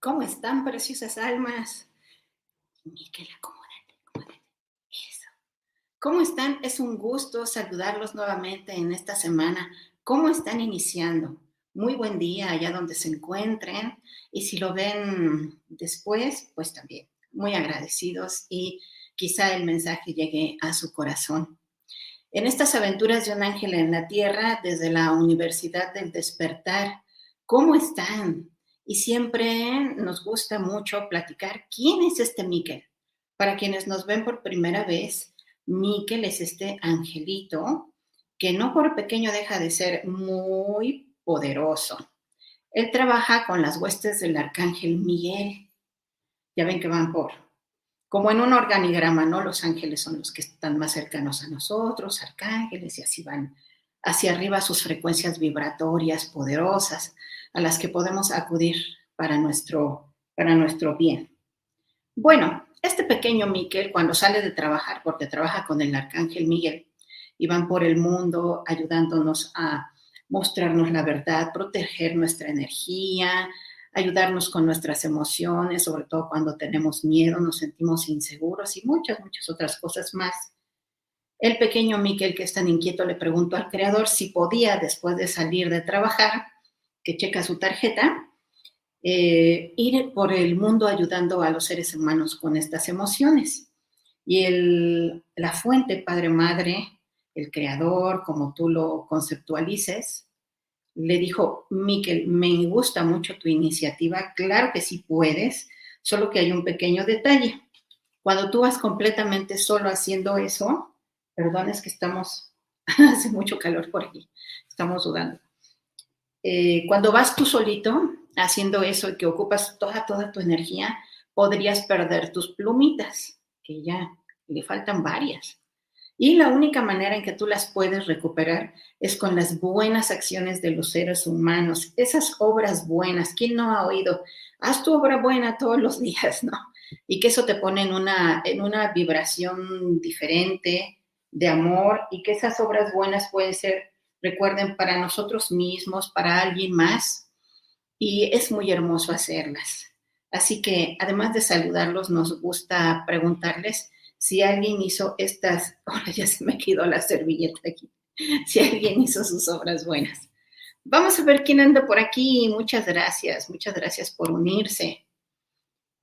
¿Cómo están, preciosas almas? Miquel, acomódate, acomódate. Eso. ¿Cómo están? Es un gusto saludarlos nuevamente en esta semana. ¿Cómo están iniciando? Muy buen día allá donde se encuentren. Y si lo ven después, pues también muy agradecidos y quizá el mensaje llegue a su corazón. En estas aventuras de un ángel en la tierra, desde la Universidad del Despertar, ¿cómo están? Y siempre nos gusta mucho platicar quién es este Miquel. Para quienes nos ven por primera vez, Miquel es este angelito que no por pequeño deja de ser muy poderoso. Él trabaja con las huestes del arcángel Miguel. Ya ven que van por, como en un organigrama, ¿no? Los ángeles son los que están más cercanos a nosotros, arcángeles, y así van hacia arriba sus frecuencias vibratorias poderosas a las que podemos acudir para nuestro, para nuestro bien. Bueno, este pequeño Miquel, cuando sale de trabajar, porque trabaja con el arcángel Miguel, y van por el mundo ayudándonos a mostrarnos la verdad, proteger nuestra energía, ayudarnos con nuestras emociones, sobre todo cuando tenemos miedo, nos sentimos inseguros y muchas, muchas otras cosas más. El pequeño Miquel, que es tan inquieto, le preguntó al creador si podía, después de salir de trabajar, que checa su tarjeta, eh, ir por el mundo ayudando a los seres humanos con estas emociones. Y el, la fuente, Padre Madre, el creador, como tú lo conceptualices, le dijo, Miquel, me gusta mucho tu iniciativa, claro que sí puedes, solo que hay un pequeño detalle. Cuando tú vas completamente solo haciendo eso, perdón, es que estamos, hace mucho calor por aquí, estamos sudando. Eh, cuando vas tú solito haciendo eso y que ocupas toda, toda tu energía, podrías perder tus plumitas, que ya le faltan varias. Y la única manera en que tú las puedes recuperar es con las buenas acciones de los seres humanos, esas obras buenas. ¿Quién no ha oído? Haz tu obra buena todos los días, ¿no? Y que eso te pone en una, en una vibración diferente de amor y que esas obras buenas pueden ser recuerden, para nosotros mismos, para alguien más, y es muy hermoso hacerlas. Así que, además de saludarlos, nos gusta preguntarles si alguien hizo estas, ahora ya se me quedó la servilleta aquí, si alguien hizo sus obras buenas. Vamos a ver quién anda por aquí. Muchas gracias, muchas gracias por unirse.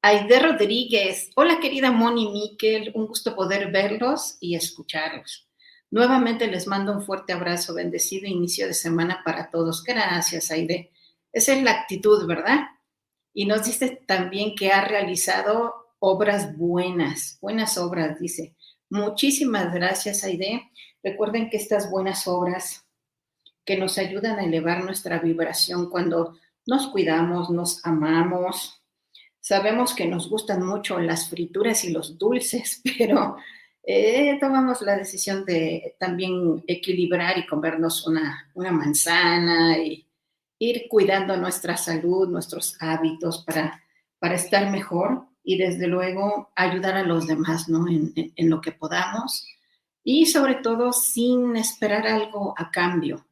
Aide Rodríguez, hola querida Moni Miquel, un gusto poder verlos y escucharlos. Nuevamente les mando un fuerte abrazo, bendecido inicio de semana para todos. Gracias, Aide. Esa es la actitud, ¿verdad? Y nos dice también que ha realizado obras buenas, buenas obras, dice. Muchísimas gracias, Aide. Recuerden que estas buenas obras que nos ayudan a elevar nuestra vibración cuando nos cuidamos, nos amamos. Sabemos que nos gustan mucho las frituras y los dulces, pero eh, tomamos la decisión de también equilibrar y comernos una, una manzana y ir cuidando nuestra salud, nuestros hábitos para, para estar mejor y desde luego ayudar a los demás ¿no? en, en lo que podamos y sobre todo sin esperar algo a cambio,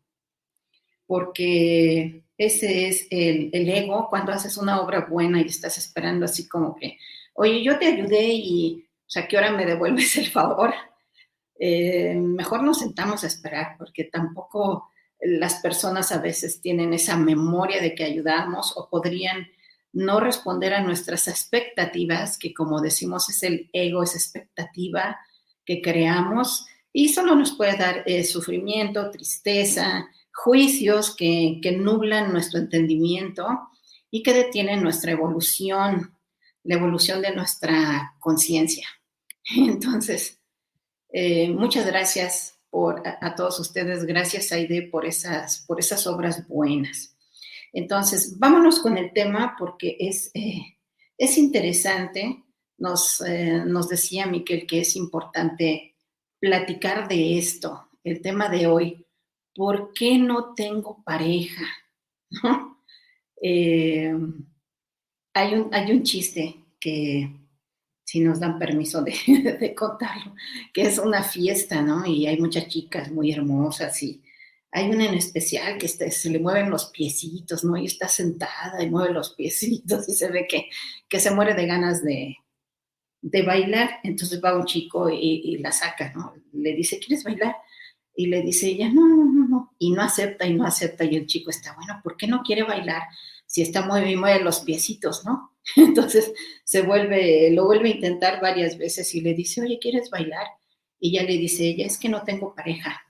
porque ese es el, el, ego cuando haces una obra buena y estás esperando así como que, oye, yo te ayudé y, o sea, ¿qué hora me devuelves el favor? Eh, mejor nos sentamos a esperar porque tampoco las personas a veces tienen esa memoria de que ayudamos o podrían no responder a nuestras expectativas, que como decimos es el ego, esa expectativa que creamos y solo nos puede dar eh, sufrimiento, tristeza, juicios que, que nublan nuestro entendimiento y que detienen nuestra evolución, la evolución de nuestra conciencia. Entonces, eh, muchas gracias por, a, todos ustedes, gracias Aide por esas, por esas obras buenas. Entonces, vámonos con el tema porque es, eh, es interesante. Nos, eh, nos decía Miquel que es importante platicar de esto, el tema de hoy, ¿por qué no tengo pareja? ¿No? Hay, un, hay un chiste que, si nos dan permiso de, contarlo, que es una fiesta, ¿no? Y hay muchas chicas muy hermosas y hay una en especial que se le mueven los piecitos, ¿no? Y está sentada y mueve los piecitos y se ve que, que se muere de ganas de, de bailar. Entonces va un chico y, y la saca, ¿no? Le dice, ¿quieres bailar? Y le dice ella, no, no, no, no. Y no acepta y no acepta. Y el chico está, bueno, ¿por qué no quiere bailar? Si está muy bien, mueve los piecitos, ¿no? Entonces se vuelve, lo vuelve a intentar varias veces y le dice, oye, ¿quieres bailar? Y ya le dice ella, es que no tengo pareja.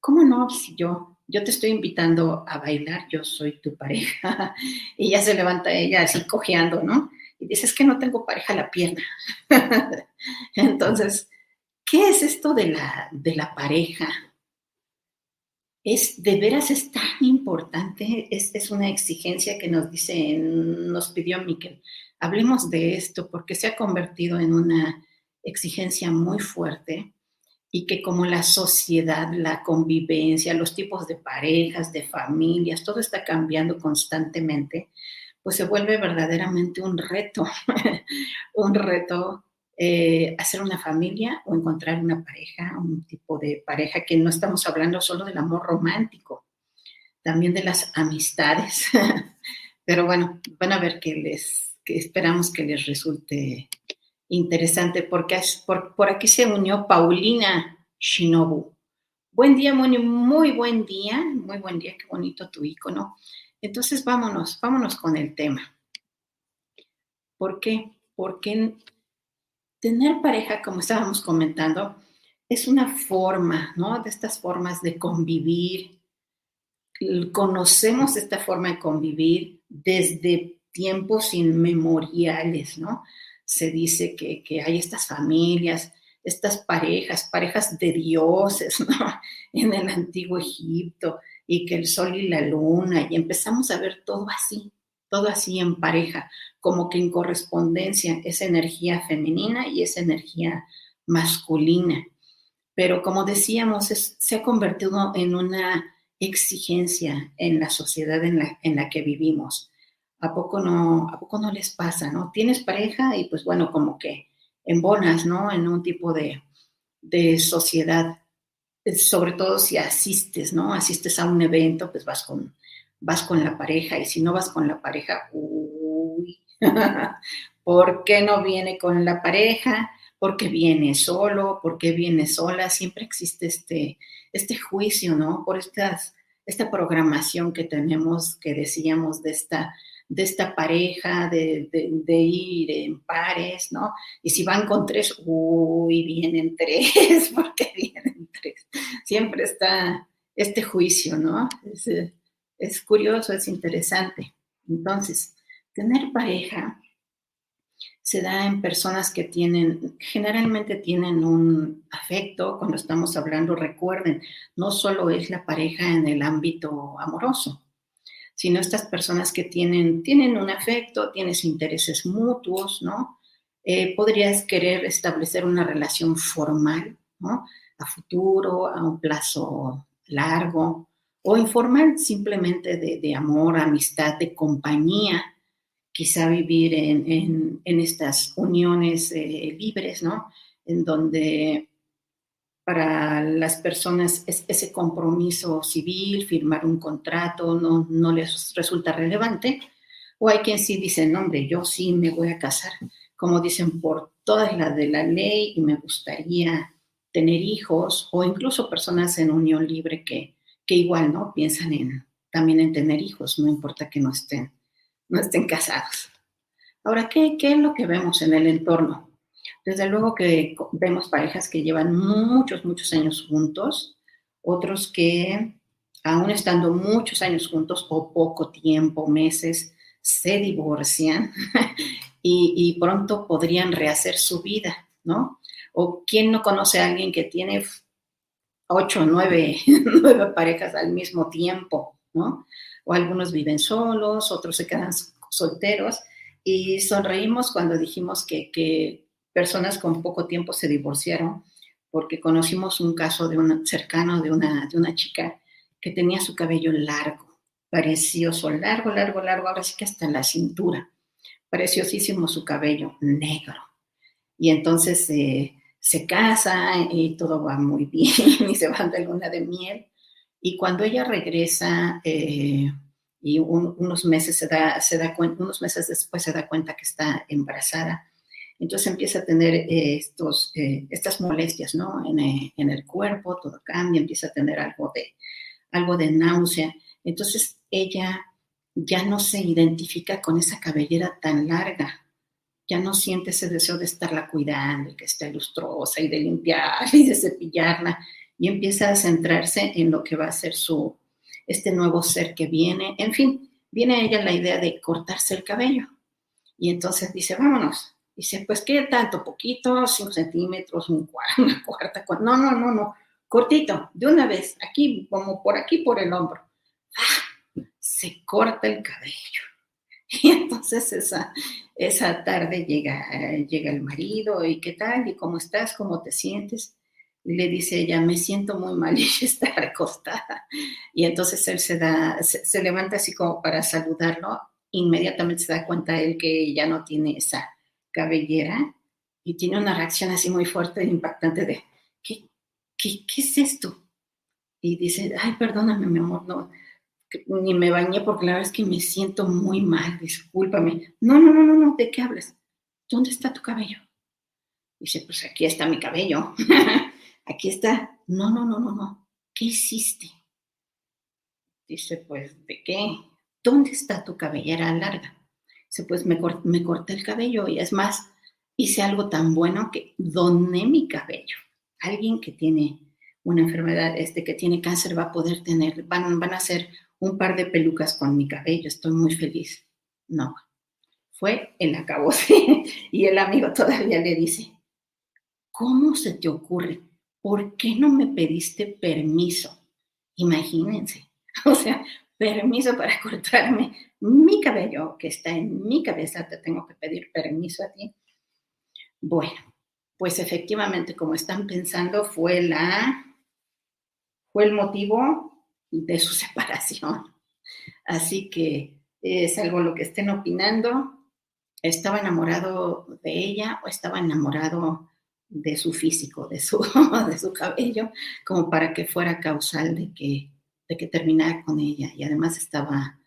¿Cómo no? Si yo, yo te estoy invitando a bailar, yo soy tu pareja. y ya se levanta ella así cojeando, ¿no? Y dice, es que no tengo pareja la pierna. Entonces, ¿Qué es esto de la, de la pareja? Es de veras es tan importante, es, es una exigencia que nos dice, nos pidió Miquel. Hablemos de esto porque se ha convertido en una exigencia muy fuerte y que como la sociedad, la convivencia, los tipos de parejas, de familias, todo está cambiando constantemente, pues se vuelve verdaderamente un reto, un reto eh, hacer una familia o encontrar una pareja, un tipo de pareja que no estamos hablando solo del amor romántico, también de las amistades. Pero bueno, van a ver que les, esperamos que les resulte interesante porque es, por, por, aquí se unió Paulina Shinobu. Buen día, Moni, muy buen día, muy buen día, qué bonito tu icono. Entonces vámonos, vámonos con el tema. ¿Por qué? Porque tener pareja, como estábamos comentando, es una forma, ¿no? De estas formas de convivir. Conocemos esta forma de convivir desde tiempos inmemoriales, ¿no? Se dice que, que hay estas familias, estas parejas, parejas de dioses, ¿no? En el antiguo Egipto, y que el sol y la luna, y empezamos a ver todo así, todo así en pareja, como que en correspondencia, esa energía femenina y esa energía masculina. Pero como decíamos, es, se ha convertido en una exigencia en la sociedad en la, en la que vivimos. ¿A poco, no, ¿A poco no les pasa, no? Tienes pareja y pues bueno, como que embonas, ¿no? En un tipo de, de sociedad, sobre todo si asistes, ¿no? Asistes a un evento, pues vas con, vas con la pareja y si no vas con la pareja, uy, ¿por qué no viene con la pareja? ¿Por qué viene solo? ¿Por qué viene sola? Siempre existe este, este juicio, ¿no? Por estas, esta programación que tenemos, que decíamos de esta de esta pareja, de, de, ir en pares, ¿no? Y si van con tres, uy, vienen tres, porque vienen tres. Siempre está este juicio, ¿no? Es, es curioso, es interesante. Entonces, tener pareja se da en personas que tienen, generalmente tienen un afecto, cuando estamos hablando, recuerden, no solo es la pareja en el ámbito amoroso, sino estas personas que tienen, tienen un afecto, tienes intereses mutuos, ¿no? Eh, podrías querer establecer una relación formal, ¿no? A futuro, a un plazo largo, o informal, simplemente de amor, amistad, de compañía, quizá vivir en, estas uniones eh, libres, ¿no? En donde para las personas ese compromiso civil, firmar un contrato, no, no les resulta relevante. O hay quien sí dice, no, hombre, yo sí me voy a casar, como dicen, por todas las de la ley y me gustaría tener hijos, o incluso personas en unión libre que, que igual, ¿no? Piensan en, también en tener hijos, no importa que no estén no estén casados. Ahora, ¿qué, ¿qué, es lo que vemos en el entorno? Desde luego que vemos parejas que llevan muchos, muchos años juntos, otros que aún estando muchos años juntos o poco tiempo, meses, se divorcian y, y, pronto podrían rehacer su vida, ¿no? O quién no conoce a alguien que tiene ocho, nueve, nueve parejas al mismo tiempo, ¿no? o algunos viven solos, otros se quedan solteros y sonreímos cuando dijimos que, personas con poco tiempo se divorciaron porque conocimos un caso de un cercano de una, de una chica que tenía su cabello largo, precioso, largo, largo, largo, ahora sí que hasta la cintura, preciosísimo su cabello negro. Y entonces eh, se casa y todo va muy bien y se van de luna de miel y cuando ella regresa eh, y unos meses se da, se da unos meses después se da cuenta que está embarazada, entonces empieza a tener eh, estos, eh, estas molestias, ¿no? En, en, el cuerpo, todo cambia, empieza a tener algo de, algo de náusea. Entonces ella ya no se identifica con esa cabellera tan larga, ya no siente ese deseo de estarla cuidando, que esté lustrosa y de limpiar y de cepillarla y empieza a centrarse en lo que va a ser su, este nuevo ser que viene. En fin, viene a ella la idea de cortarse el cabello. Y entonces dice, vámonos. Dice, pues, ¿qué tanto? Poquito, cinco centímetros, un cuarto, una cuarta. No, no, no, no. Cortito, de una vez, aquí, como por aquí, por el hombro. ¡Ah! Se corta el cabello. Y entonces esa, esa tarde llega, llega el marido y qué tal, y cómo estás, cómo te sientes le dice ella, me siento muy mal y está recostada. Y entonces él se da, se, levanta así como para saludarlo, inmediatamente se da cuenta él que ya no tiene esa cabellera y tiene una reacción así muy fuerte e impactante de, ¿qué, qué, qué es esto? Y dice, ay, perdóname, mi amor, no, ni me bañé porque la verdad es que me siento muy mal, discúlpame. No, no, no, no, no, ¿de qué hablas? ¿Dónde está tu cabello? Dice, pues aquí está mi cabello. aquí está. No, no, no, no, no. ¿Qué hiciste? Dice, pues, ¿de qué? ¿Dónde está tu cabellera larga? Dice, pues me, me corté el cabello y es más, hice algo tan bueno que doné mi cabello. Alguien que tiene una enfermedad, este que tiene cáncer va a poder tener, van, van a hacer un par de pelucas con mi cabello, estoy muy feliz. No, fue el acabó. y el amigo todavía le dice, ¿cómo se te ocurre? ¿por qué no me pediste permiso? Imagínense, o sea, permiso para cortarme mi cabello que está en mi cabeza, te tengo que pedir permiso a ti. Bueno, pues efectivamente, como están pensando, fue la fue el motivo de su separación. Así que es algo lo que estén opinando. ¿Estaba enamorado de ella o estaba enamorado de su físico, de su, de su cabello, como para que fuera causal de que, de que terminara con ella. Y además estaba,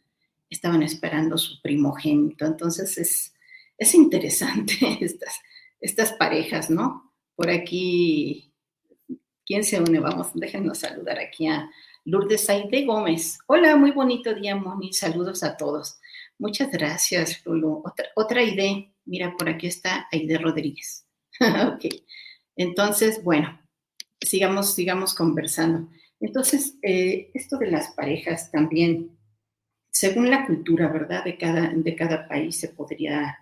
estaban esperando su primogénito. Entonces es, es interesante estas, estas parejas, ¿no? Por aquí, ¿quién se une? Vamos, déjenos saludar aquí a Lourdes Aide Gómez. Hola, muy bonito día, Moni. Saludos a todos. Muchas gracias, Lulu. Otra, idea. Mira, por aquí está Aide Rodríguez. ok. Entonces, bueno, sigamos, sigamos conversando. Entonces, eh, esto de las parejas también, según la cultura, ¿verdad? De cada, de cada país se podría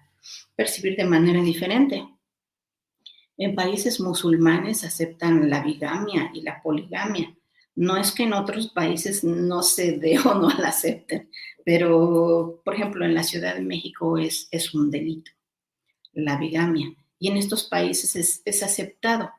percibir de manera diferente. En países musulmanes aceptan la bigamia y la poligamia. No es que en otros países no se dé o no la acepten, pero, por ejemplo, en la Ciudad de México es, es un delito, la bigamia. Y en estos países es, es aceptado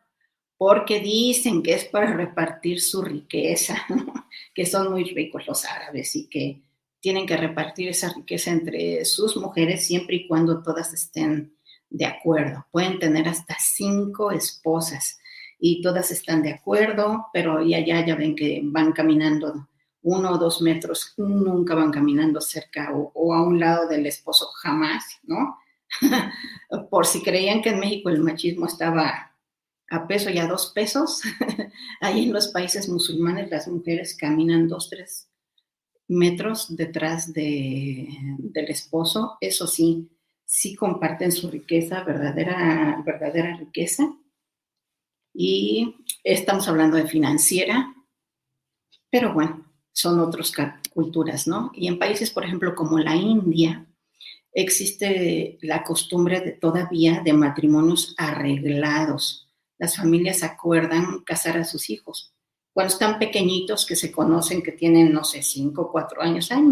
porque dicen que es para repartir su riqueza, que son muy ricos los árabes y que tienen que repartir esa riqueza entre sus mujeres siempre y cuando todas estén de acuerdo. Pueden tener hasta cinco esposas y todas están de acuerdo, pero ya, ya, ya ven que van caminando uno o dos metros, nunca van caminando cerca o, a un lado del esposo, jamás, ¿no? Por si creían que en México el machismo estaba a peso y a dos pesos, ahí en los países musulmanes las mujeres caminan dos, tres metros detrás de, del esposo. Eso sí, sí comparten su riqueza, verdadera, verdadera riqueza. Y estamos hablando de financiera, pero bueno, son otras culturas, ¿no? Y en países, por ejemplo, como la India, existe la costumbre de, todavía de matrimonios arreglados. Las familias acuerdan casar a sus hijos cuando están pequeñitos que se conocen, que tienen, no sé, cinco, cuatro años, Ay,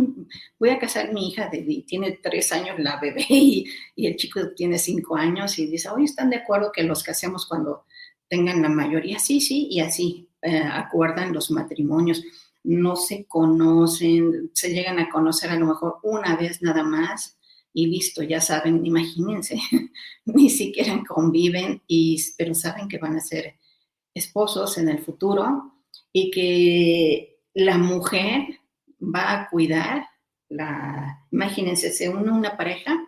voy a casar a mi hija, de, tiene tres años la bebé y, el chico tiene cinco años y dice, oye, ¿están de acuerdo que los casemos cuando tengan la mayoría? Sí, sí, y así eh, acuerdan los matrimonios. No se conocen, se llegan a conocer a lo mejor una vez nada más y listo, ya saben, imagínense, ni siquiera conviven, y, pero saben que van a ser esposos en el futuro y que la mujer va a cuidar, la, imagínense, se une una pareja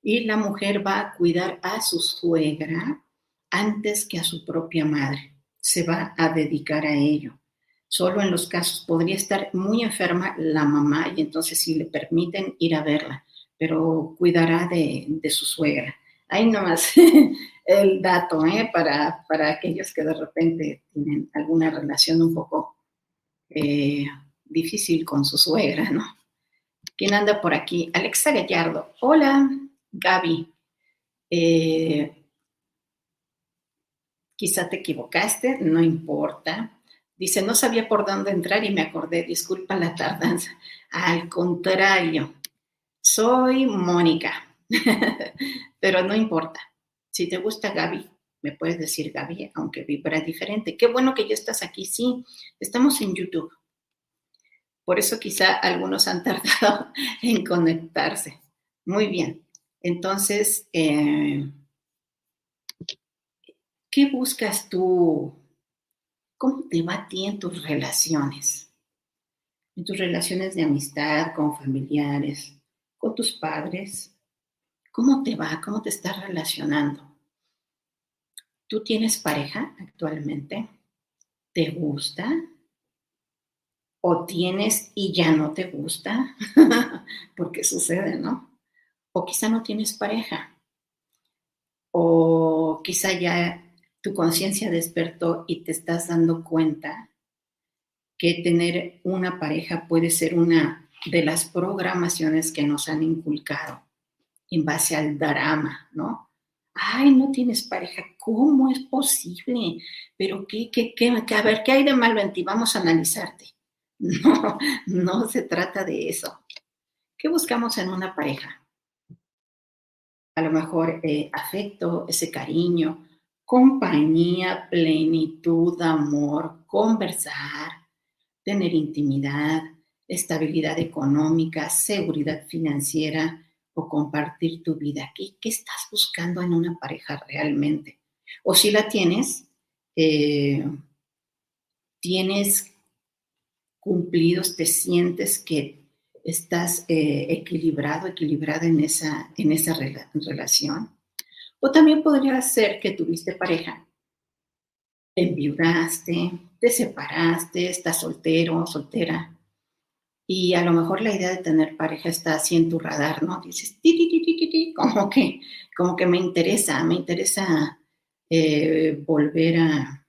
y la mujer va a cuidar a su suegra antes que a su propia madre. Se va a dedicar a ello. Solo en los casos podría estar muy enferma la mamá y entonces sí le permiten ir a verla, pero cuidará de, de su suegra. Ahí nomás el dato ¿eh? para, para, aquellos que de repente tienen alguna relación un poco eh, difícil con su suegra, ¿no? ¿Quién anda por aquí? Alexa Gallardo. Hola, Gaby. Eh, quizá te equivocaste, no importa. Dice, no sabía por dónde entrar y me acordé, disculpa la tardanza. Al contrario, soy Mónica, pero no importa. Si te gusta Gaby, me puedes decir Gaby, aunque vibra diferente. Qué bueno que ya estás aquí. Sí, estamos en YouTube. Por eso quizá algunos han tardado en conectarse. Muy bien. Entonces, eh, ¿qué buscas tú? ¿Cómo te va a ti en tus relaciones? En tus relaciones de amistad, con familiares, con tus padres. ¿Cómo te va? ¿Cómo te estás relacionando? ¿Tú tienes pareja actualmente? ¿Te gusta? ¿O tienes y ya no te gusta? Porque sucede, ¿no? O quizá no tienes pareja. O quizá ya tu conciencia despertó y te estás dando cuenta que tener una pareja puede ser una de las programaciones que nos han inculcado en base al drama, ¿no? ay, no tienes pareja, ¿cómo es posible? Pero qué, qué, qué, a ver, ¿qué hay de malo en ti? Vamos a analizarte. No, no se trata de eso. ¿Qué buscamos en una pareja? A lo mejor eh, afecto, ese cariño, compañía, plenitud, amor, conversar, tener intimidad, estabilidad económica, seguridad financiera, o compartir tu vida. ¿Qué, qué estás buscando en una pareja realmente? O si la tienes, eh, tienes cumplidos, te sientes que estás eh, equilibrado, equilibrada en esa, en esa relación. O también podría ser que tuviste pareja, te enviudaste, te separaste, estás soltero, soltera, y a lo mejor la idea de tener pareja está así en tu radar, ¿no? Dices, ti, ti, ti, como que, como que me interesa, me interesa eh, volver a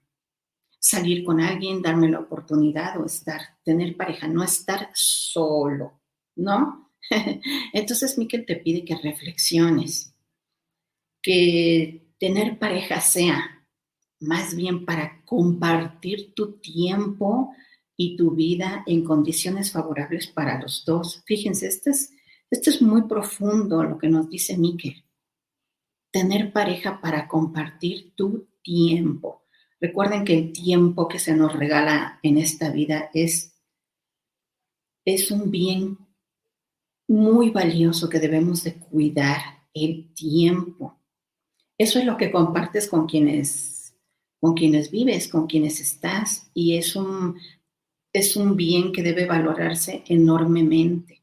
salir con alguien, darme la oportunidad o estar, tener pareja, no estar solo, ¿no? Entonces, Miquel te pide que reflexiones, que tener pareja sea más bien para compartir tu tiempo, y tu vida en condiciones favorables para los dos. Fíjense, esto es, esto es muy profundo lo que nos dice Miquel. Tener pareja para compartir tu tiempo. Recuerden que el tiempo que se nos regala en esta vida es, es un bien muy valioso que debemos de cuidar, el tiempo. Eso es lo que compartes con quienes, con quienes vives, con quienes estás, y es un es un bien que debe valorarse enormemente.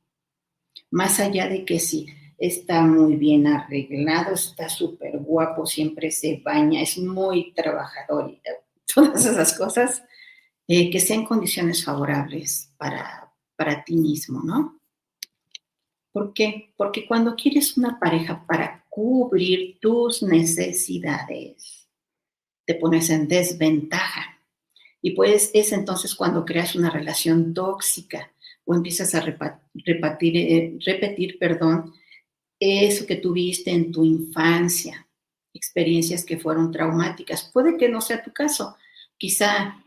Más allá de que si está muy bien arreglado, está súper guapo, siempre se baña, es muy trabajador todas esas cosas, eh, que sean condiciones favorables para, para ti mismo, ¿no? ¿Por qué? Porque cuando quieres una pareja para cubrir tus necesidades, te pones en desventaja y pues es entonces cuando creas una relación tóxica o empiezas a repetir, eh, repetir perdón, eso que tuviste en tu infancia, experiencias que fueron traumáticas. Puede que no sea tu caso. Quizá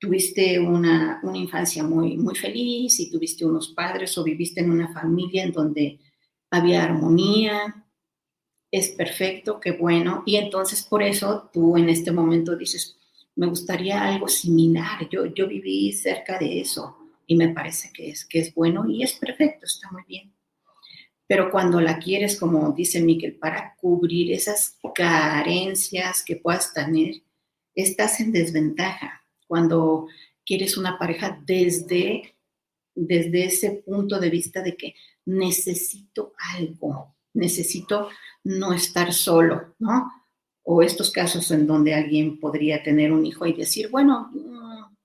tuviste una, una, infancia muy, muy feliz y tuviste unos padres o viviste en una familia en donde había armonía, es perfecto, qué bueno. Y entonces por eso tú en este momento dices, me gustaría algo similar. Yo, yo viví cerca de eso y me parece que es, que es bueno y es perfecto, está muy bien. Pero cuando la quieres, como dice Miquel, para cubrir esas carencias que puedas tener, estás en desventaja. Cuando quieres una pareja desde, desde ese punto de vista de que necesito algo, necesito no estar solo, ¿no? o estos casos en donde alguien podría tener un hijo y decir, bueno, mm,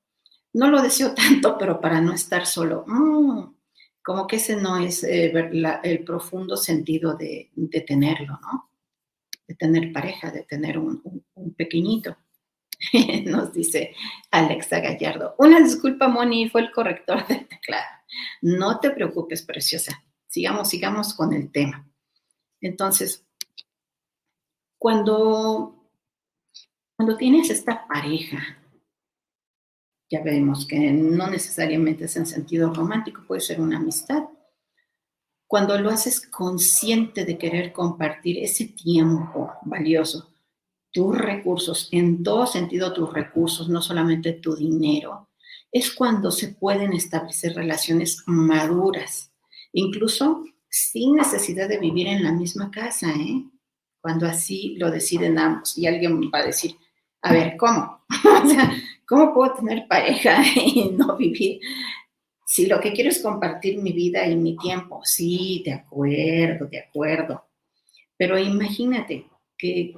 no lo deseo tanto, pero para no estar solo, mm, como que ese no es eh, el profundo sentido de, tenerlo, ¿no? De tener pareja, de tener un, pequeñito. Nos dice Alexa Gallardo. Una disculpa, Moni, fue el corrector del teclado. No te preocupes, preciosa. Sigamos, sigamos con el tema. Entonces, cuando, cuando tienes esta pareja, ya vemos que no necesariamente es en sentido romántico, puede ser una amistad. Cuando lo haces consciente de querer compartir ese tiempo valioso, tus recursos, en todo sentido tus recursos, no solamente tu dinero, es cuando se pueden establecer relaciones maduras, incluso sin necesidad de vivir en la misma casa, ¿eh? cuando así lo deciden ambos y alguien va a decir, a ver, ¿cómo? o sea, ¿cómo puedo tener pareja y no vivir? Si lo que quiero es compartir mi vida y mi tiempo, sí, de acuerdo, de acuerdo. Pero imagínate que,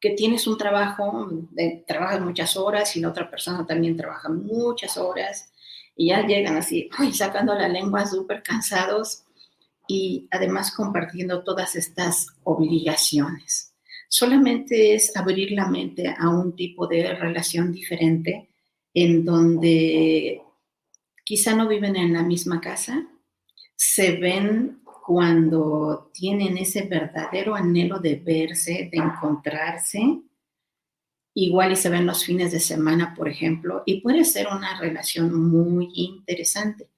que tienes un trabajo, trabajas muchas horas y la otra persona también trabaja muchas horas y ya llegan así, ay, sacando la lengua súper cansados y además compartiendo todas estas obligaciones. Solamente es abrir la mente a un tipo de relación diferente en donde quizá no viven en la misma casa, se ven cuando tienen ese verdadero anhelo de verse, de encontrarse, igual y se ven los fines de semana, por ejemplo, y puede ser una relación muy interesante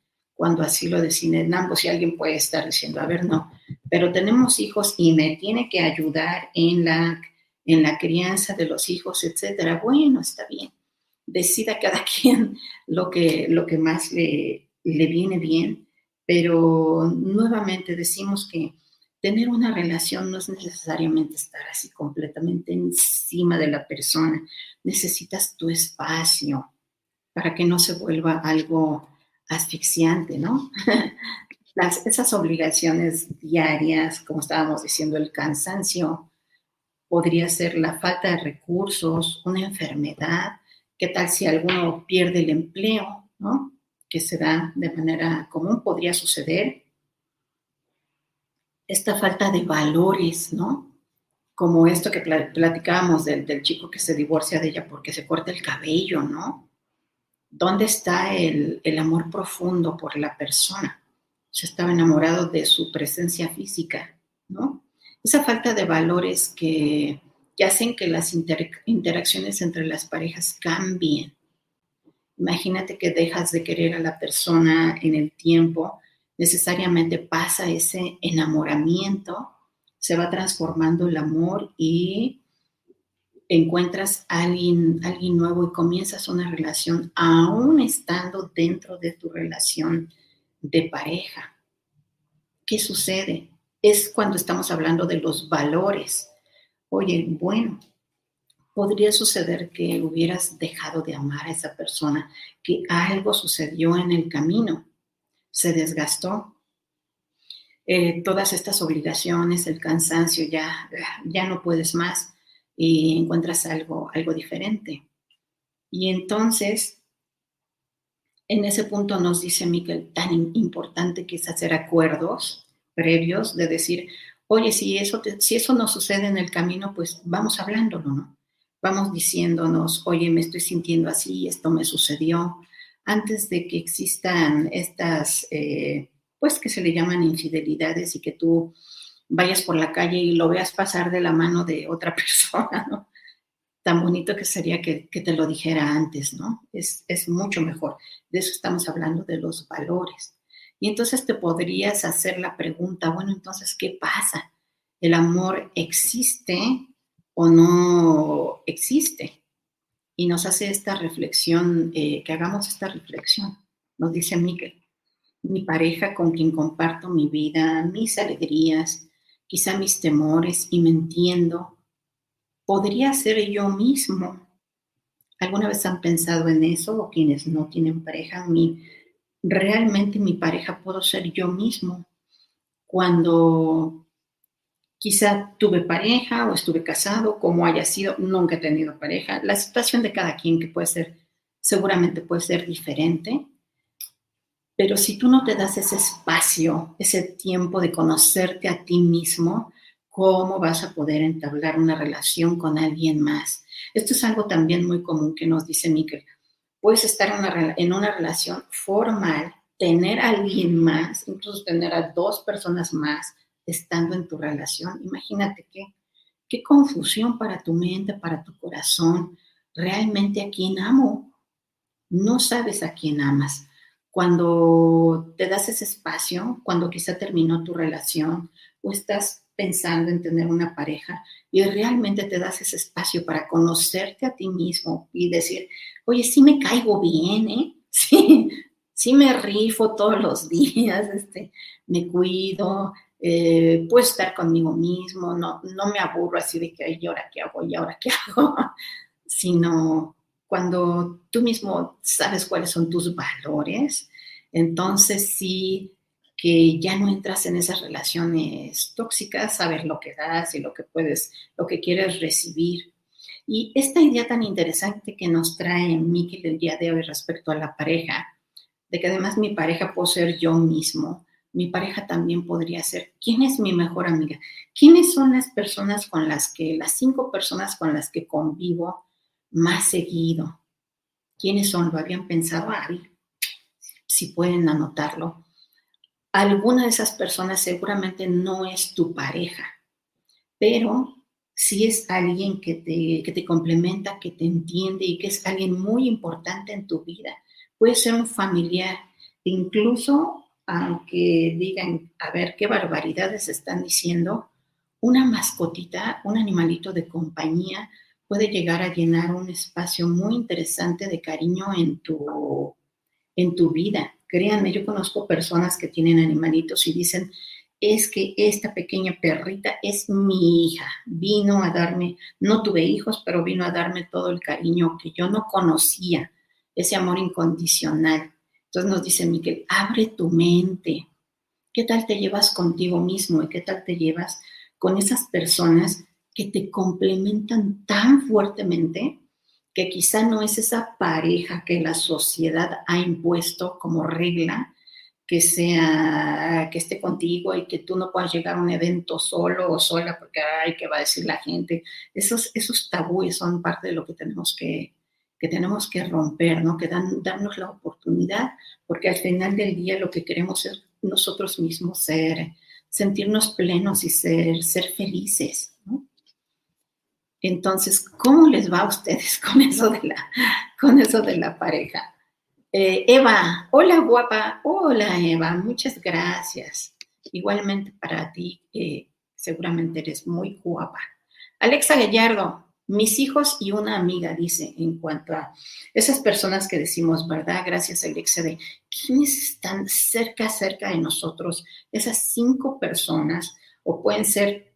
cuando así lo deciden ambos y alguien puede estar diciendo, a ver, no, pero tenemos hijos y me tiene que ayudar en la, en la crianza de los hijos, etcétera. Bueno, está bien. Decida cada quien lo que, lo que más le, le viene bien, pero nuevamente decimos que tener una relación no es necesariamente estar así completamente encima de la persona. Necesitas tu espacio para que no se vuelva algo asfixiante, ¿no? Las, esas obligaciones diarias, como estábamos diciendo, el cansancio, podría ser la falta de recursos, una enfermedad, qué tal si alguno pierde el empleo, ¿no? que se da de manera común, podría suceder. Esta falta de valores, ¿no? Como esto que platicábamos del, del chico que se divorcia de ella porque se corta el cabello, ¿no? ¿Dónde está el, amor profundo por la persona? Se estaba enamorado de su presencia física, ¿no? Esa falta de valores que hacen que las interacciones entre las parejas cambien. Imagínate que dejas de querer a la persona en el tiempo, necesariamente pasa ese enamoramiento, se va transformando el amor y encuentras a alguien, alguien nuevo y comienzas una relación aún estando dentro de tu relación de pareja. ¿Qué sucede? Es cuando estamos hablando de los valores oye, bueno, podría suceder que hubieras dejado de amar a esa persona, que algo sucedió en el camino, se desgastó. Eh, todas estas obligaciones, el cansancio, ya, ya no puedes más y encuentras algo, algo diferente. Y entonces, en ese punto nos dice Miquel, tan importante que es hacer acuerdos previos de decir, oye, si eso, si eso no sucede en el camino, pues vamos hablándolo, ¿no? Vamos diciéndonos, oye, me estoy sintiendo así, esto me sucedió, antes de que existan estas, eh, pues que se le llaman infidelidades y que tú vayas por la calle y lo veas pasar de la mano de otra persona, ¿no? Tan bonito que sería que, te lo dijera antes, ¿no? Es, es mucho mejor. De eso estamos hablando, de los valores. Y entonces te podrías hacer la pregunta, bueno, entonces, ¿qué pasa? ¿El amor existe o no existe? Y nos hace esta reflexión, eh, que hagamos esta reflexión. Nos dice Miguel, mi pareja con quien comparto mi vida, mis alegrías, quizá mis temores y me entiendo, podría ser yo mismo. ¿Alguna vez han pensado en eso o quienes no tienen pareja? Mi realmente mi pareja puedo ser yo mismo. Cuando quizá tuve pareja o estuve casado, como haya sido, nunca he tenido pareja. La situación de cada quien que puede ser, seguramente puede ser diferente. Pero si tú no te das ese espacio, ese tiempo de conocerte a ti mismo, ¿cómo vas a poder entablar una relación con alguien más? Esto es algo también muy común que nos dice Miquel puedes estar en una, relación formal, tener a alguien más, incluso tener a dos personas más estando en tu relación. Imagínate qué, qué confusión para tu mente, para tu corazón. Realmente a quién amo. No sabes a quién amas. Cuando te das ese espacio, cuando quizá terminó tu relación o estás pensando en tener una pareja y realmente te das ese espacio para conocerte a ti mismo y decir, oye, sí me caigo bien, ¿eh? Sí, sí me rifo todos los días, este, me cuido, eh, puedo estar conmigo mismo, no, no me aburro así de que, ¿y ahora qué hago? ¿Y ahora qué hago? Sino cuando tú mismo sabes cuáles son tus valores, entonces sí que ya no entras en esas relaciones tóxicas, sabes lo que das y lo que puedes, lo que quieres recibir. Y esta idea tan interesante que nos trae Miki el día de hoy respecto a la pareja, de que además mi pareja puedo ser yo mismo, mi pareja también podría ser, ¿quién es mi mejor amiga? ¿Quiénes son las personas con las que, las cinco personas con las que convivo más seguido? ¿Quiénes son? ¿Lo habían pensado? Ari? Si pueden anotarlo. Alguna de esas personas seguramente no es tu pareja, pero si es alguien que te, que te complementa, que te entiende y que es alguien muy importante en tu vida. Puede ser un familiar, incluso aunque digan, a ver qué barbaridades están diciendo, una mascotita, un animalito de compañía puede llegar a llenar un espacio muy interesante de cariño en tu, en tu vida. Créanme, yo conozco personas que tienen animalitos y dicen, es que esta pequeña perrita es mi hija. Vino a darme, no tuve hijos, pero vino a darme todo el cariño que yo no conocía, ese amor incondicional. Entonces nos dice Miguel, abre tu mente. ¿Qué tal te llevas contigo mismo y qué tal te llevas con esas personas que te complementan tan fuertemente que quizá no es esa pareja que la sociedad ha impuesto como regla, que sea, que esté contigo y que tú no puedas llegar a un evento solo o sola porque, ay, ¿qué va a decir la gente? Esos, esos tabúes son parte de lo que tenemos que, que tenemos que romper, ¿no? Que dan, darnos la oportunidad, porque al final del día lo que queremos es nosotros mismos ser, sentirnos plenos y ser, ser felices. Entonces, ¿cómo les va a ustedes con eso de la, con eso de la pareja? Eh, Eva, hola guapa, hola Eva, muchas gracias. Igualmente para ti, seguramente eres muy guapa. Alexa Gallardo, mis hijos y una amiga, dice, en cuanto a esas personas que decimos, ¿verdad? Gracias, Alexa, de quiénes están cerca, cerca de nosotros, esas cinco personas, o pueden ser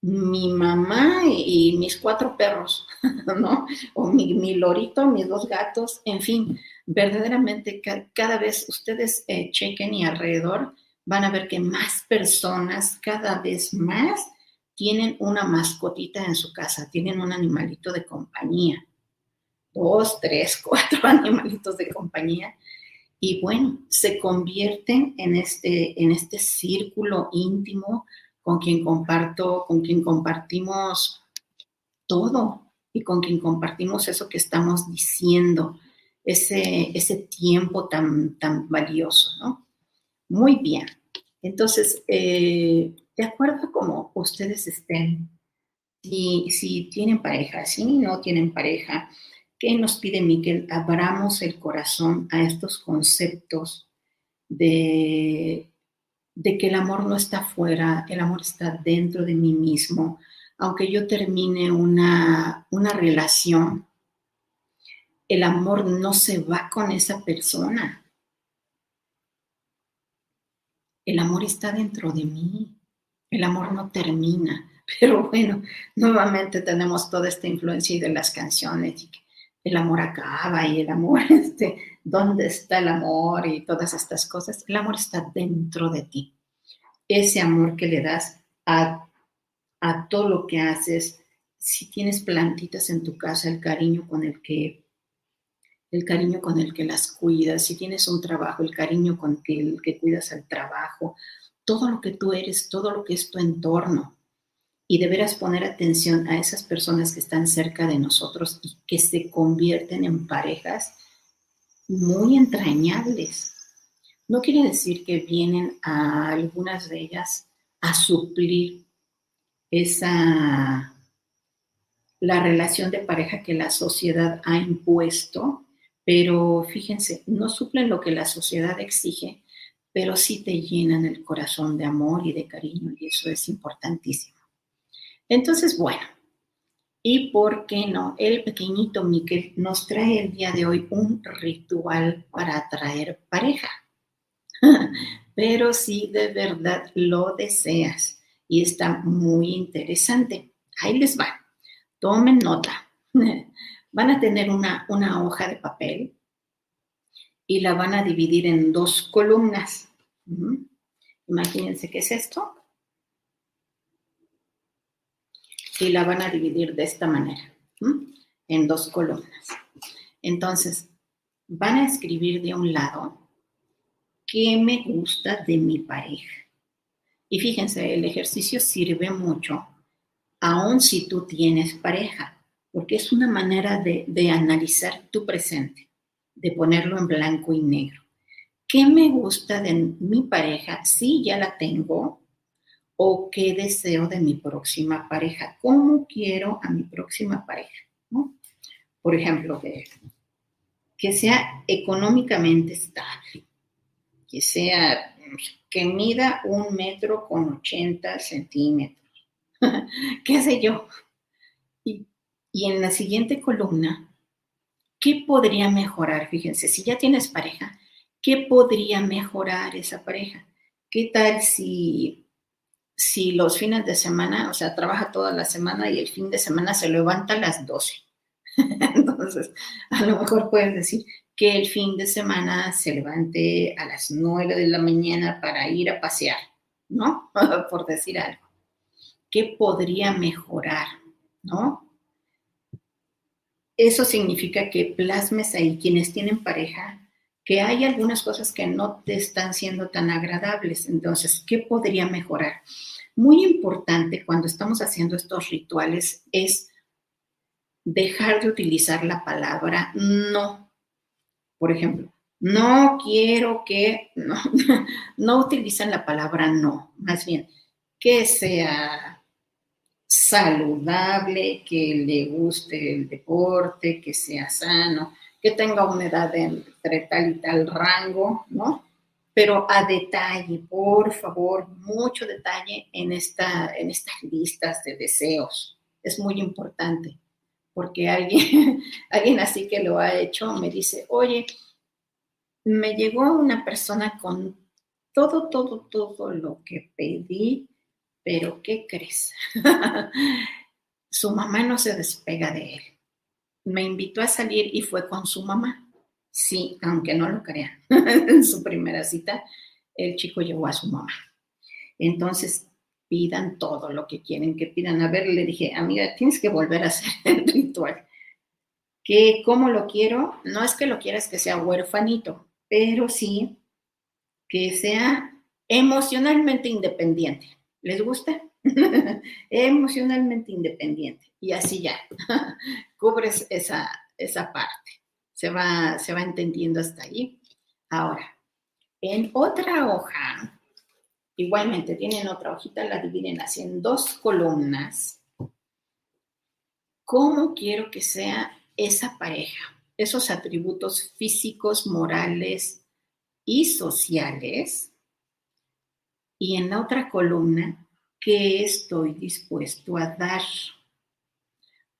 mi mamá y mis cuatro perros, ¿no? O mi, lorito, mis dos gatos, en fin, verdaderamente cada vez ustedes eh, chequen y alrededor van a ver que más personas cada vez más tienen una mascotita en su casa, tienen un animalito de compañía, dos, tres, cuatro animalitos de compañía. Y bueno, se convierten en este, en este círculo íntimo con quien comparto, con quien compartimos todo y con quien compartimos eso que estamos diciendo, ese, ese tiempo tan, tan valioso, ¿no? Muy bien. Entonces, eh, de acuerdo a cómo ustedes estén, si, si tienen pareja, si no tienen pareja, ¿qué nos pide Miquel? Abramos el corazón a estos conceptos de de que el amor no está fuera, el amor está dentro de mí mismo. Aunque yo termine una, una relación, el amor no se va con esa persona. El amor está dentro de mí. El amor no termina. Pero bueno, nuevamente tenemos toda esta influencia de las canciones y el amor acaba y el amor, este, ¿dónde está el amor? Y todas estas cosas. El amor está dentro de ti. Ese amor que le das a, a todo lo que haces. Si tienes plantitas en tu casa, el cariño con el que el cariño con el que las cuidas, si tienes un trabajo, el cariño con el que cuidas al trabajo, todo lo que tú eres, todo lo que es tu entorno, y deberás poner atención a esas personas que están cerca de nosotros y que se convierten en parejas muy entrañables. No quiere decir que vienen a algunas de ellas a suplir esa la relación de pareja que la sociedad ha impuesto, pero fíjense, no suplen lo que la sociedad exige, pero sí te llenan el corazón de amor y de cariño y eso es importantísimo. Entonces, bueno, ¿y por qué no? El pequeñito Miquel nos trae el día de hoy un ritual para atraer pareja. Pero si de verdad lo deseas y está muy interesante, ahí les va. Tomen nota. Van a tener una, una hoja de papel y la van a dividir en dos columnas. Imagínense qué es esto. Y la van a dividir de esta manera, en dos columnas. Entonces, van a escribir de un lado qué me gusta de mi pareja. Y fíjense, el ejercicio sirve mucho, aun si tú tienes pareja, porque es una manera de, de analizar tu presente, de ponerlo en blanco y negro. ¿Qué me gusta de mi pareja? Sí, ya la tengo, o qué deseo de mi próxima pareja, cómo quiero a mi próxima pareja. Por ejemplo, que sea económicamente estable, que sea, que mida un metro con 80 centímetros, qué sé yo. Y, y en la siguiente columna, ¿qué podría mejorar? Fíjense, si ya tienes pareja, ¿qué podría mejorar esa pareja? ¿Qué tal si si los fines de semana, o sea, trabaja toda la semana y el fin de semana se levanta a las 12. Entonces, a lo mejor puedes decir que el fin de semana se levante a las 9 de la mañana para ir a pasear, ¿no? Por decir algo. ¿Qué podría mejorar, ¿no? eso significa que plasmes ahí quienes tienen pareja, que hay algunas cosas que no te están siendo tan agradables. Entonces, ¿qué podría mejorar? Muy importante cuando estamos haciendo estos rituales es dejar de utilizar la palabra no. Por ejemplo, no quiero que, no, no utilizan la palabra no, más bien que sea saludable, que le guste el deporte, que sea sano, que tenga una edad entre tal y tal rango, ¿no? Pero a detalle, por favor, mucho detalle en, esta, en estas listas de deseos. Es muy importante, porque alguien, alguien así que lo ha hecho me dice, oye, me llegó una persona con todo, todo, todo lo que pedí, pero ¿qué crees? Su mamá no se despega de él. Me invitó a salir y fue con su mamá. Sí, aunque no lo crean. en su primera cita, el chico llevó a su mamá. Entonces, pidan todo lo que quieren que pidan. A ver, le dije, amiga, tienes que volver a hacer el ritual. ¿Qué, ¿Cómo lo quiero? No es que lo quieras que sea huérfanito, pero sí que sea emocionalmente independiente. ¿Les gusta? Emocionalmente independiente. Y así ya, cubres esa, esa parte. Se va, se va entendiendo hasta ahí. Ahora, en otra hoja, igualmente tienen otra hojita, la dividen así en dos columnas. ¿Cómo quiero que sea esa pareja? Esos atributos físicos, morales y sociales y en la otra columna, ¿qué estoy dispuesto a dar?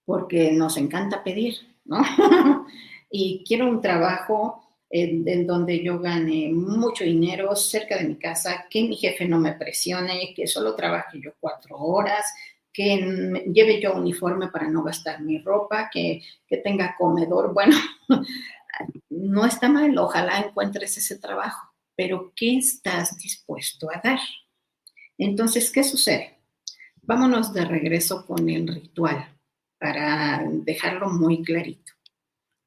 Porque nos encanta pedir, ¿no? y quiero un trabajo en, donde yo gane mucho dinero cerca de mi casa, que mi jefe no me presione, que solo trabaje yo cuatro horas, que lleve yo uniforme para no gastar mi ropa, que, que tenga comedor. Bueno, no está mal, ojalá encuentres ese trabajo pero ¿qué estás dispuesto a dar? Entonces, ¿qué sucede? Vámonos de regreso con el ritual para dejarlo muy clarito.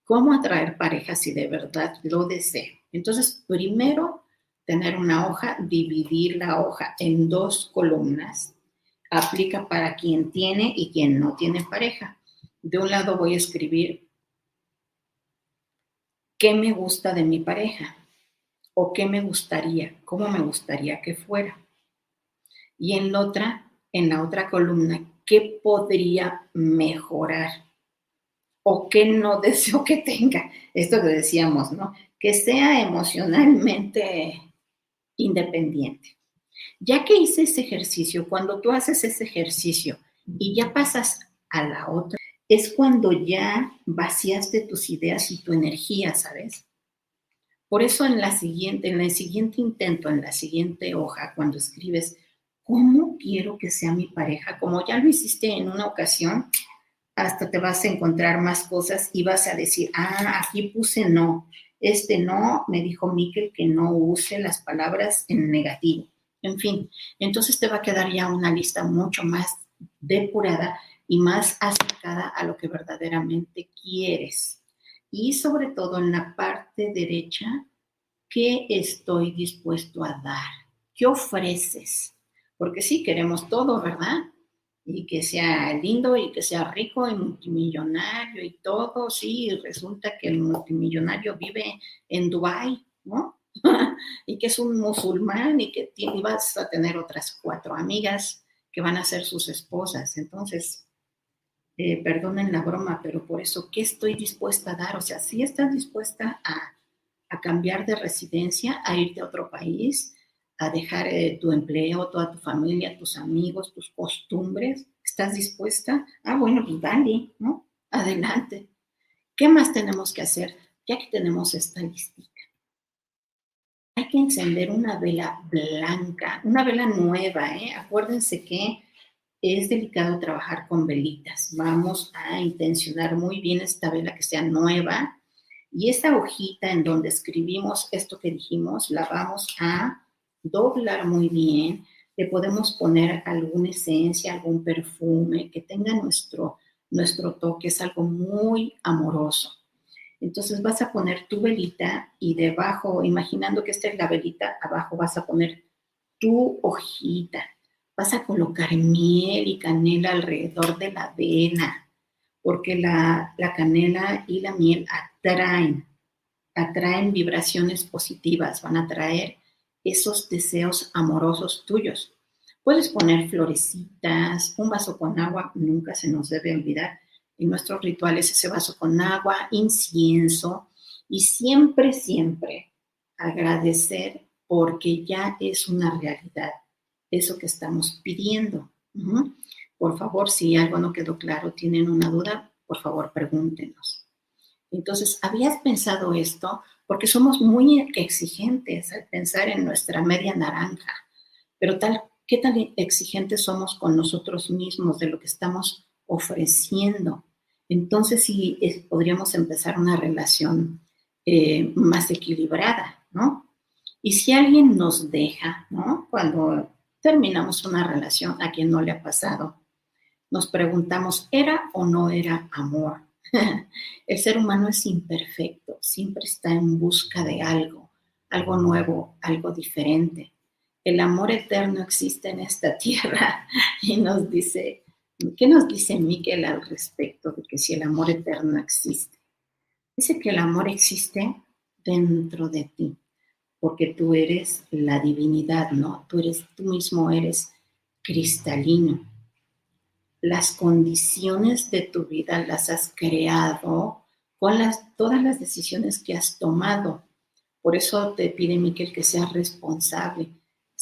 ¿Cómo atraer pareja si de verdad lo deseo? Entonces, primero, tener una hoja, dividir la hoja en dos columnas. Aplica para quien tiene y quien no tiene pareja. De un lado voy a escribir qué me gusta de mi pareja o qué me gustaría, cómo me gustaría que fuera. Y en la otra, en la otra columna, qué podría mejorar o qué no deseo que tenga. Esto que decíamos, ¿no? Que sea emocionalmente independiente. Ya que hice ese ejercicio, cuando tú haces ese ejercicio y ya pasas a la otra, es cuando ya vaciaste tus ideas y tu energía, ¿sabes? Por eso en la siguiente, en el siguiente intento, en la siguiente hoja, cuando escribes, ¿cómo quiero que sea mi pareja? Como ya lo hiciste en una ocasión, hasta te vas a encontrar más cosas y vas a decir, ah, aquí puse no. Este no, me dijo Miquel que no use las palabras en negativo. En fin, entonces te va a quedar ya una lista mucho más depurada y más acercada a lo que verdaderamente quieres y sobre todo en la parte derecha, ¿qué estoy dispuesto a dar? ¿Qué ofreces? Porque sí, queremos todo, ¿verdad? Y que sea lindo y que sea rico y multimillonario y todo, sí, resulta que el multimillonario vive en Dubái, ¿no? y que es un musulmán y que vas a tener otras cuatro amigas que van a ser sus esposas. Entonces, eh, perdonen la broma, pero por eso, ¿qué estoy dispuesta a dar? O sea, si estás dispuesta a, cambiar de residencia, a irte a otro país, a dejar eh, tu empleo, toda tu familia, tus amigos, tus costumbres, ¿estás dispuesta? Ah, bueno, pues dale, ¿no? Adelante. ¿Qué más tenemos que hacer? Ya que tenemos esta listita. Hay que encender una vela blanca, una vela nueva, ¿eh? Acuérdense que es delicado trabajar con velitas. Vamos a intencionar muy bien esta vela que sea nueva y esta hojita en donde escribimos esto que dijimos, la vamos a doblar muy bien. Le podemos poner alguna esencia, algún perfume que tenga nuestro, nuestro toque es algo muy amoroso. Entonces vas a poner tu velita y debajo, imaginando que esta es la velita, abajo vas a poner tu hojita. Vas a colocar miel y canela alrededor de la vena, porque la, la canela y la miel atraen, atraen vibraciones positivas, van a traer esos deseos amorosos tuyos. Puedes poner florecitas, un vaso con agua, nunca se nos debe olvidar en nuestros rituales ese vaso con agua, incienso y siempre, siempre agradecer porque ya es una realidad eso que estamos pidiendo. Por favor, si algo no quedó claro, tienen una duda, por favor, pregúntenos. Entonces, ¿habías pensado esto? Porque somos muy exigentes al pensar en nuestra media naranja, pero tal, ¿qué tan exigentes somos con nosotros mismos de lo que estamos ofreciendo? Entonces sí podríamos empezar una relación eh, más equilibrada, ¿no? Y si alguien nos deja, ¿no? Cuando terminamos una relación, a quien no le ha pasado, nos preguntamos, ¿era o no era amor? El ser humano es imperfecto, siempre está en busca de algo, algo nuevo, algo diferente. El amor eterno existe en esta tierra y nos dice, ¿Qué nos dice Miquel al respecto de que si el amor eterno existe? Dice que el amor existe dentro de ti, porque tú eres la divinidad, ¿no? Tú eres, tú mismo eres cristalino. Las condiciones de tu vida las has creado con las, todas las decisiones que has tomado. Por eso te pide Miquel que seas responsable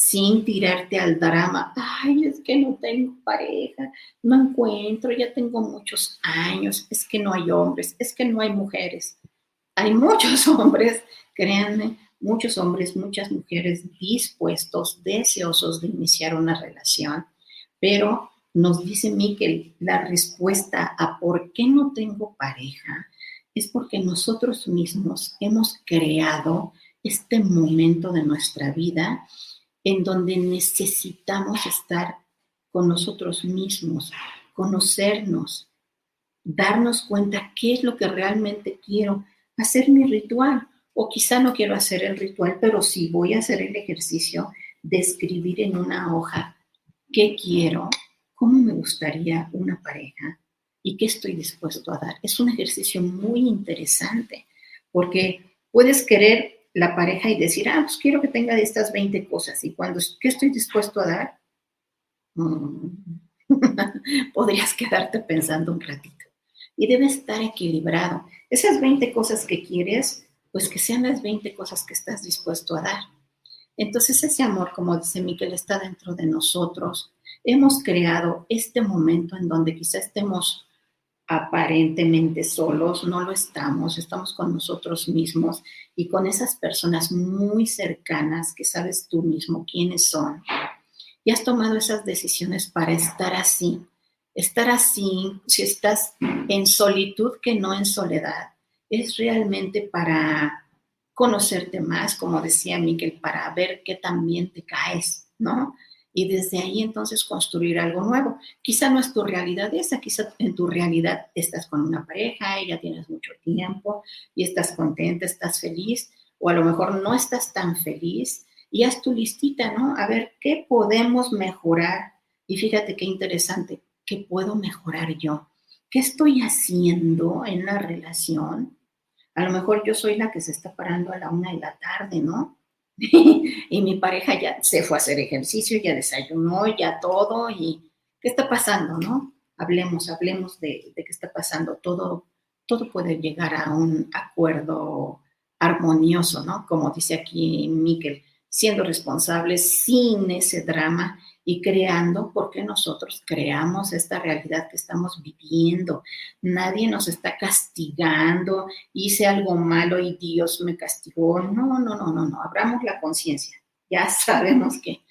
sin tirarte al drama, ay, es que no tengo pareja, no encuentro, ya tengo muchos años, es que no hay hombres, es que no hay mujeres. Hay muchos hombres, créanme, muchos hombres, muchas mujeres dispuestos, deseosos de iniciar una relación, pero nos dice Miquel, la respuesta a por qué no tengo pareja es porque nosotros mismos hemos creado este momento de nuestra vida en donde necesitamos estar con nosotros mismos, conocernos, darnos cuenta qué es lo que realmente quiero, hacer mi ritual. O quizá no quiero hacer el ritual, pero sí voy a hacer el ejercicio de escribir en una hoja qué quiero, cómo me gustaría una pareja y qué estoy dispuesto a dar. Es un ejercicio muy interesante porque puedes querer la pareja y decir, ah, pues quiero que tenga de estas 20 cosas y cuando, ¿qué estoy dispuesto a dar? Mm, podrías quedarte pensando un ratito. Y debe estar equilibrado. Esas 20 cosas que quieres, pues que sean las 20 cosas que estás dispuesto a dar. Entonces ese amor, como dice Miquel, está dentro de nosotros. Hemos creado este momento en donde quizá estemos aparentemente solos, no lo estamos, estamos con nosotros mismos y con esas personas muy cercanas que sabes tú mismo quiénes son. Y has tomado esas decisiones para estar así, estar así, si estás en solitud que no en soledad, es realmente para conocerte más, como decía Miguel, para ver qué también te caes, ¿no? Y desde ahí entonces construir algo nuevo. Quizá no es tu realidad esa, quizá en tu realidad estás con una pareja y ya tienes mucho tiempo y estás contenta, estás feliz, o a lo mejor no estás tan feliz y haz tu listita, ¿no? A ver, ¿qué podemos mejorar? Y fíjate qué interesante, ¿qué puedo mejorar yo? ¿Qué estoy haciendo en la relación? A lo mejor yo soy la que se está parando a la una de la tarde, ¿no? y mi pareja ya se fue a hacer ejercicio, ya desayunó, ya todo, y ¿qué está pasando, no? Hablemos, hablemos de, qué está pasando. Todo, todo puede llegar a un acuerdo armonioso, ¿no? Como dice aquí Miquel, siendo responsables sin ese drama y creando porque nosotros creamos esta realidad que estamos viviendo. Nadie nos está castigando, hice algo malo y Dios me castigó. No, no, no, no, no, abramos la conciencia. Ya sabemos que,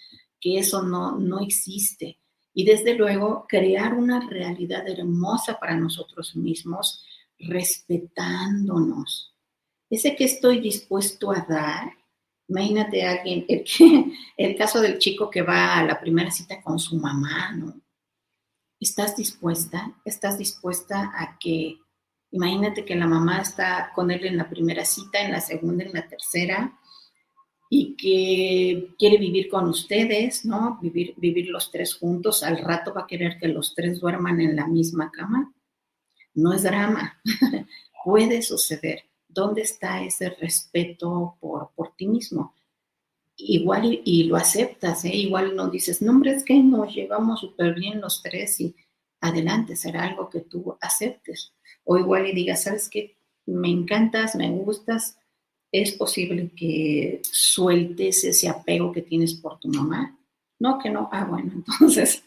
que eso no, no existe. Y desde luego, crear una realidad hermosa para nosotros mismos, respetándonos. Ese que estoy dispuesto a dar Imagínate a alguien, el, caso del chico que va a la primera cita con su mamá, ¿no? ¿Estás dispuesta? ¿Estás dispuesta a que, imagínate que la mamá está con él en la primera cita, en la segunda, en la tercera, y que quiere vivir con ustedes, ¿no? Vivir, vivir los tres juntos, al rato va a querer que los tres duerman en la misma cama. No es drama, puede suceder. ¿Dónde está ese respeto por, por ti mismo? igual y, lo aceptas, ¿eh? igual no dices, no, hombre, es que nos llevamos súper bien los tres y adelante, será algo que tú aceptes. O igual y digas, ¿sabes qué? Me encantas, me gustas, es posible que sueltes ese apego que tienes por tu mamá. No, que no. Ah, bueno, entonces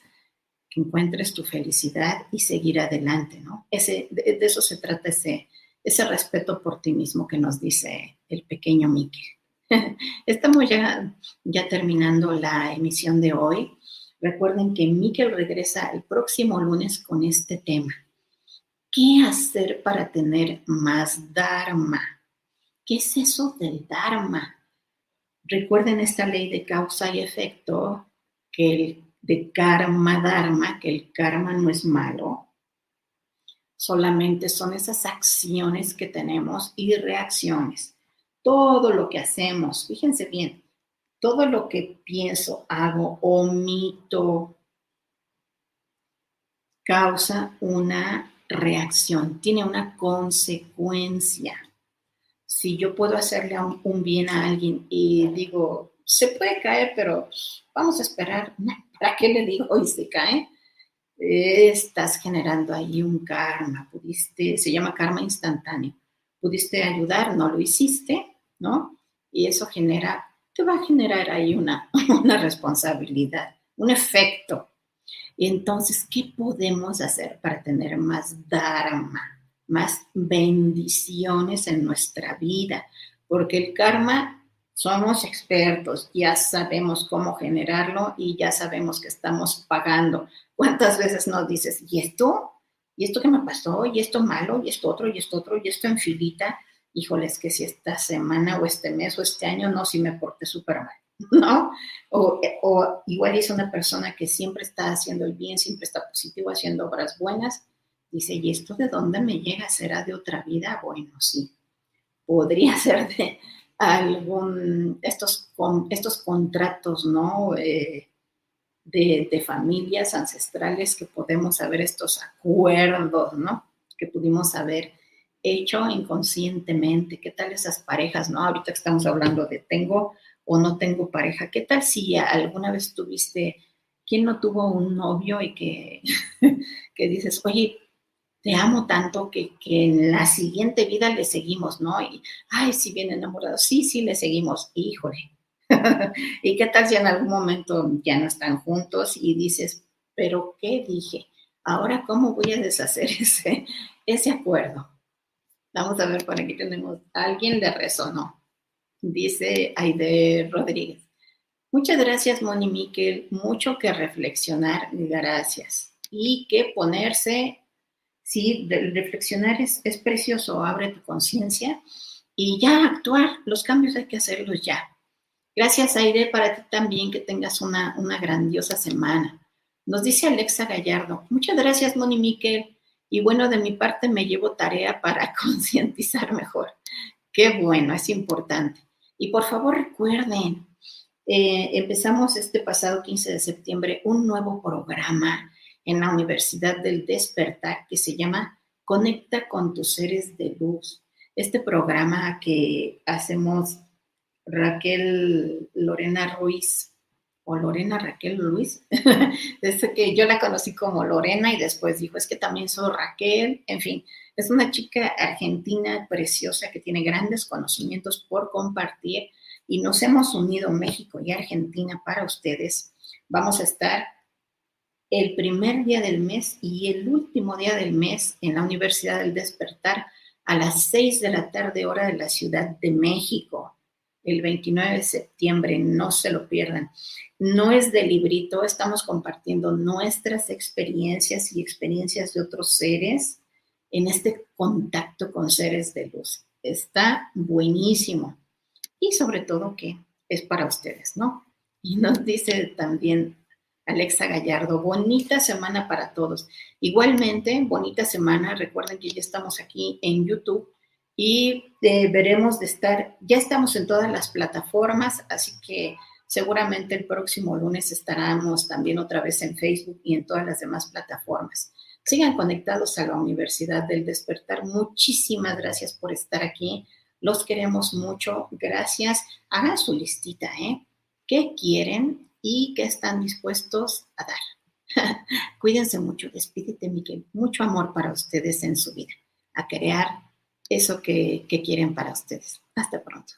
que encuentres tu felicidad y seguir adelante, ¿no? Ese, de, de eso se trata ese, ese respeto por ti mismo que nos dice el pequeño Miquel. Estamos ya, ya terminando la emisión de hoy. Recuerden que Miquel regresa el próximo lunes con este tema. ¿Qué hacer para tener más Dharma? ¿Qué es eso del Dharma? Recuerden esta ley de causa y efecto, que el, de karma Dharma, que el karma no es malo, solamente son esas acciones que tenemos y reacciones todo lo que hacemos, fíjense bien, todo lo que pienso, hago, omito, causa una reacción, tiene una consecuencia. Si yo puedo hacerle un, bien a alguien y digo, se puede caer, pero vamos a esperar, ¿para qué le digo y se cae? Estás generando ahí un karma, pudiste, se llama karma instantáneo. Pudiste ayudar, no lo hiciste, ¿no? Y eso genera, te va a generar ahí una, una responsabilidad, un efecto. Y entonces, ¿qué podemos hacer para tener más dharma, más bendiciones en nuestra vida? Porque el karma somos expertos, ya sabemos cómo generarlo y ya sabemos que estamos pagando. ¿Cuántas veces nos dices, ¿y esto? ¿Y esto qué me pasó? ¿Y esto malo? ¿Y esto otro? ¿Y esto otro? ¿Y esto en filita? híjoles, que si esta semana o este mes o este año no, si me porté súper mal, ¿no? O, o, igual es una persona que siempre está haciendo el bien, siempre está positivo, haciendo obras buenas, dice, ¿y esto de dónde me llega? ¿Será de otra vida? Bueno, sí, podría ser de algún, estos, estos contratos, ¿no? Eh, de, familias ancestrales que podemos haber estos acuerdos, ¿no? Que pudimos haber hecho inconscientemente. ¿Qué tal esas parejas, no? Ahorita estamos hablando de tengo o no tengo pareja. ¿Qué tal si alguna vez tuviste, quién no tuvo un novio y que, que dices, oye, te amo tanto que, que, en la siguiente vida le seguimos, ¿no? Y, ay, si bien enamorado, sí, sí, le seguimos, híjole. ¿Y qué tal si en algún momento ya no están juntos y dices, pero ¿qué dije? Ahora, ¿cómo voy a deshacer ese, ese acuerdo? Vamos a ver, por aquí tenemos, alguien le resonó. Dice Aide Rodríguez. Muchas gracias, Moni Miquel. Mucho que reflexionar, gracias. Y que ponerse, sí, reflexionar es, es precioso, abre tu conciencia y ya actuar. Los cambios hay que hacerlos ya. Gracias, Aide, para ti también, que tengas una, una grandiosa semana. Nos dice Alexa Gallardo. Muchas gracias, Moni Miquel. Y bueno, de mi parte me llevo tarea para concientizar mejor. Qué bueno, es importante. Y por favor recuerden, eh, empezamos este pasado 15 de septiembre un nuevo programa en la Universidad del Despertar que se llama Conecta con tus seres de luz. Este programa que hacemos Raquel Lorena Ruiz o Lorena Raquel Luis, desde que yo la conocí como Lorena y después dijo, es que también soy Raquel, en fin, es una chica argentina preciosa que tiene grandes conocimientos por compartir y nos hemos unido México y Argentina para ustedes. Vamos a estar el primer día del mes y el último día del mes en la Universidad del Despertar a las seis de la tarde hora de la Ciudad de México el 29 de septiembre, no se lo pierdan. No es de librito, estamos compartiendo nuestras experiencias y experiencias de otros seres en este contacto con seres de luz. Está buenísimo. Y sobre todo que es para ustedes, ¿no? Y nos dice también Alexa Gallardo. Bonita semana para todos. Igualmente, bonita semana. Recuerden que ya estamos aquí en YouTube y eh, veremos de estar, ya estamos en todas las plataformas, así que seguramente el próximo lunes estaremos también otra vez en Facebook y en todas las demás plataformas. Sigan conectados a la Universidad del Despertar. Muchísimas gracias por estar aquí. Los queremos mucho. Gracias. Hagan su listita, ¿eh? ¿Qué quieren y qué están dispuestos a dar? Cuídense mucho. Despídete, Miguel. Mucho amor para ustedes en su vida. A crear eso que, que quieren para ustedes. Hasta pronto.